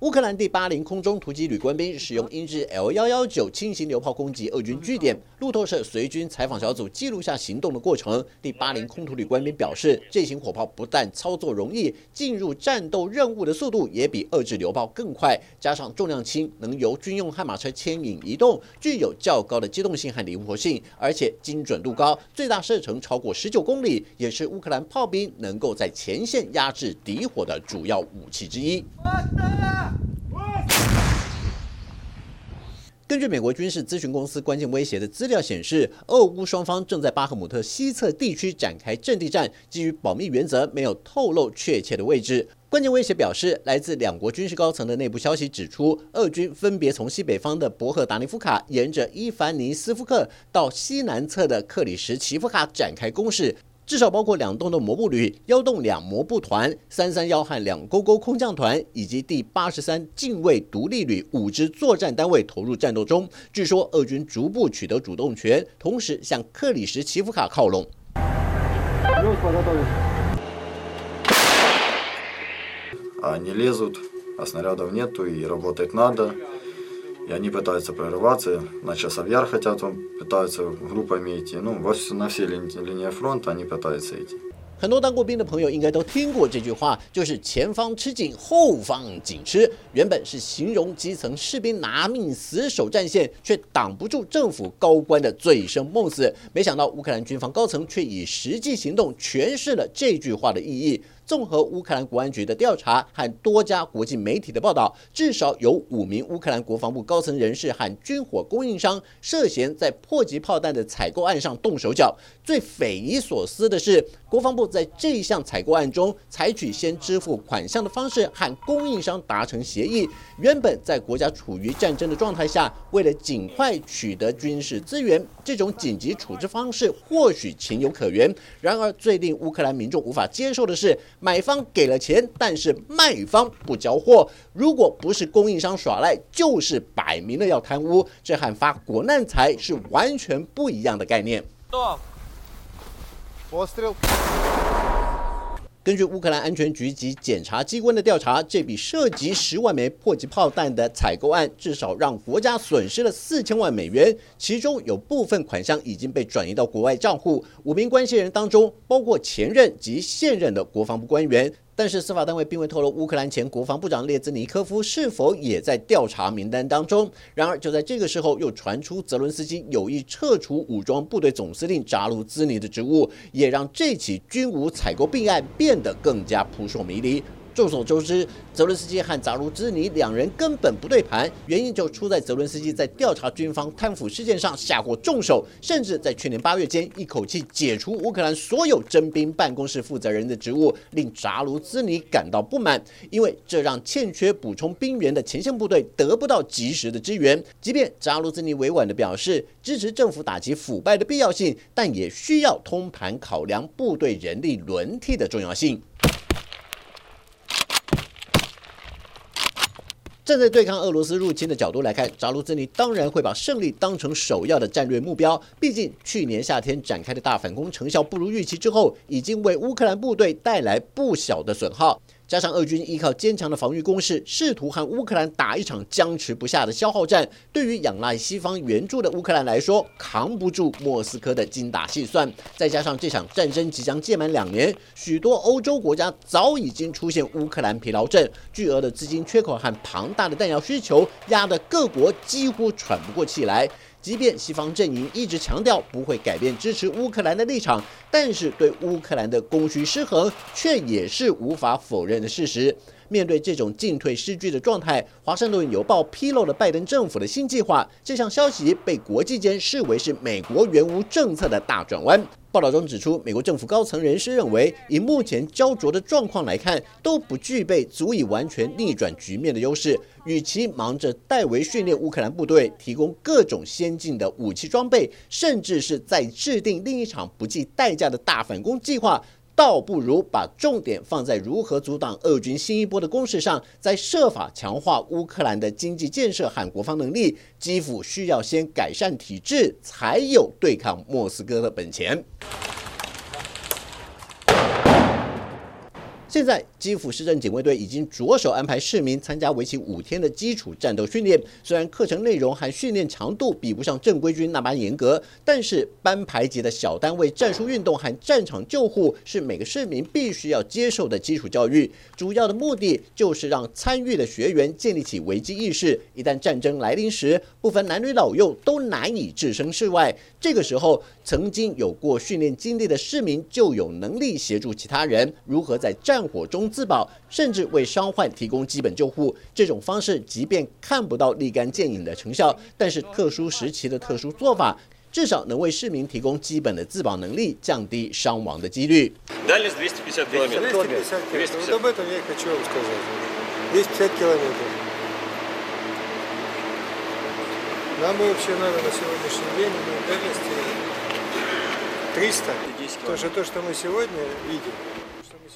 乌克兰第八零空中突击旅官兵使用英制 L 幺幺九轻型榴炮攻击俄军据点。路透社随军采访小组记录下行动的过程。第八零空突旅官兵表示，这型火炮不但操作容易，进入战斗任务的速度也比遏制榴炮更快，加上重量轻，能由军用悍马车牵引移动，具有较高的机动性和灵活性，而且精准度高，最大射程超过十九公里，也是乌克兰炮兵能够在前线压制敌火的主要武器之一。根据美国军事咨询公司关键威胁的资料显示，俄乌双方正在巴赫姆特西侧地区展开阵地战，基于保密原则，没有透露确切的位置。关键威胁表示，来自两国军事高层的内部消息指出，俄军分别从西北方的博赫达尼夫卡，沿着伊凡尼斯夫克到西南侧的克里什奇夫卡展开攻势。至少包括两栋的摩步旅、幺洞两摩步团、三三幺和两勾勾空降团，以及第八十三近卫独立旅五支作战单位投入战斗中。据说俄军逐步取得主动权，同时向克里什奇夫卡靠拢。они пытаются прорываться, на часовьяр хотят, пытаются группами идти. Ну, вот на все линии, линии фронта они пытаются идти. 很多当过兵的朋友应该都听过这句话，就是前方吃紧，后方紧吃。原本是形容基层士兵拿命死守战线，却挡不住政府高官的醉生梦死。没想到乌克兰军方高层却以实际行动诠释了这句话的意义。 综合乌克兰国安局的调查和多家国际媒体的报道，至少有五名乌克兰国防部高层人士和军火供应商涉嫌在迫击炮弹的采购案上动手脚。最匪夷所思的是，国防部在这一项采购案中，采取先支付款项的方式和供应商达成协议。原本在国家处于战争的状态下，为了尽快取得军事资源，这种紧急处置方式或许情有可原。然而，最令乌克兰民众无法接受的是。买方给了钱，但是卖方不交货。如果不是供应商耍赖，就是摆明了要贪污。这和发国难财是完全不一样的概念。根据乌克兰安全局及检察机关的调查，这笔涉及十万枚迫击炮弹的采购案，至少让国家损失了四千万美元，其中有部分款项已经被转移到国外账户。五名关系人当中，包括前任及现任的国防部官员。但是司法单位并未透露乌克兰前国防部长列兹尼科夫是否也在调查名单当中。然而，就在这个时候，又传出泽伦斯基有意撤除武装部队总司令扎卢兹尼的职务，也让这起军武采购弊案变得更加扑朔迷离。众所周知，泽伦斯基和扎卢兹尼两人根本不对盘，原因就出在泽伦斯基在调查军方贪腐事件上下过重手，甚至在去年八月间一口气解除乌克兰所有征兵办公室负责人的职务，令扎卢兹尼感到不满，因为这让欠缺补充兵员的前线部队得不到及时的支援。即便扎卢兹尼委婉地表示支持政府打击腐败的必要性，但也需要通盘考量部队人力轮替的重要性。站在对抗俄罗斯入侵的角度来看，扎卢兹尼当然会把胜利当成首要的战略目标。毕竟去年夏天展开的大反攻成效不如预期之后，已经为乌克兰部队带来不小的损耗。加上俄军依靠坚强的防御攻势，试图和乌克兰打一场僵持不下的消耗战，对于仰赖西方援助的乌克兰来说，扛不住莫斯科的精打细算。再加上这场战争即将届满两年，许多欧洲国家早已经出现乌克兰疲劳症，巨额的资金缺口和庞大的弹药需求，压得各国几乎喘不过气来。即便西方阵营一直强调不会改变支持乌克兰的立场，但是对乌克兰的供需失衡却也是无法否认的事实。面对这种进退失据的状态，《华盛顿邮报》披露了拜登政府的新计划。这项消息被国际间视为是美国原无政策的大转弯。报道中指出，美国政府高层人士认为，以目前焦灼的状况来看，都不具备足以完全逆转局面的优势。与其忙着代为训练乌克兰部队，提供各种先进的武器装备，甚至是在制定另一场不计代价的大反攻计划。倒不如把重点放在如何阻挡俄军新一波的攻势上，再设法强化乌克兰的经济建设和国防能力。基辅需要先改善体制，才有对抗莫斯科的本钱。现在基辅市政警卫队已经着手安排市民参加为期五天的基础战斗训练。虽然课程内容和训练强度比不上正规军那般严格，但是班排级的小单位战术运动和战场救护是每个市民必须要接受的基础教育。主要的目的就是让参与的学员建立起危机意识，一旦战争来临时，不分男女老幼都难以置身事外。这个时候，曾经有过训练经历的市民就有能力协助其他人如何在战火中自保，甚至为伤患提供基本救护。这种方式，即便看不到立竿见影的成效，但是特殊时期的特殊做法，至少能为市民提供基本的自保能力，降低伤亡的几率。Дальность 250 километров. 250 километров. Вот об этом я и хочу вам сказать. 250 километров. Нам вообще надо на сегодняшний день на дальности 300. То, что, то, что мы сегодня видим.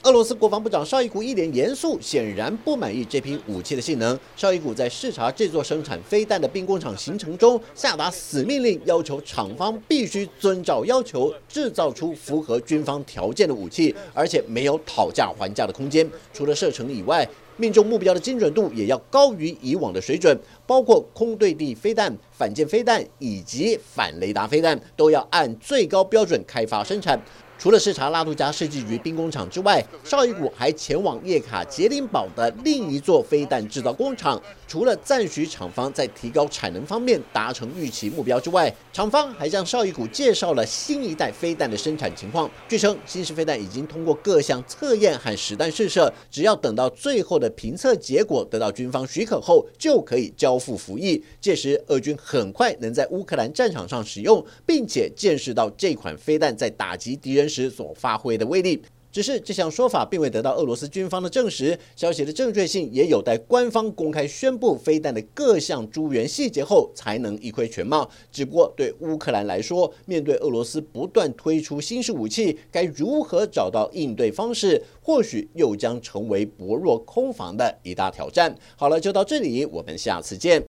俄罗斯国防部长绍伊古一脸严肃，显然不满意这批武器的性能。绍伊古在视察这座生产飞弹的兵工厂行程中，下达死命令，要求厂方必须遵照要求制造出符合军方条件的武器，而且没有讨价还价的空间。除了射程以外，命中目标的精准度也要高于以往的水准，包括空对地飞弹、反舰飞弹以及反雷达飞弹，都要按最高标准开发生产。除了视察拉杜加设计局兵工厂之外，绍伊古还前往叶卡捷琳堡的另一座飞弹制造工厂。除了赞许厂方在提高产能方面达成预期目标之外，厂方还向绍伊古介绍了新一代飞弹的生产情况。据称，新式飞弹已经通过各项测验和实弹试射，只要等到最后的评测结果得到军方许可后，就可以交付服役。届时，俄军很快能在乌克兰战场上使用，并且见识到这款飞弹在打击敌人时所发挥的威力。只是这项说法并未得到俄罗斯军方的证实，消息的正确性也有待官方公开宣布飞弹的各项诸元细节后才能一窥全貌。只不过对乌克兰来说，面对俄罗斯不断推出新式武器，该如何找到应对方式，或许又将成为薄弱空防的一大挑战。好了，就到这里，我们下次见。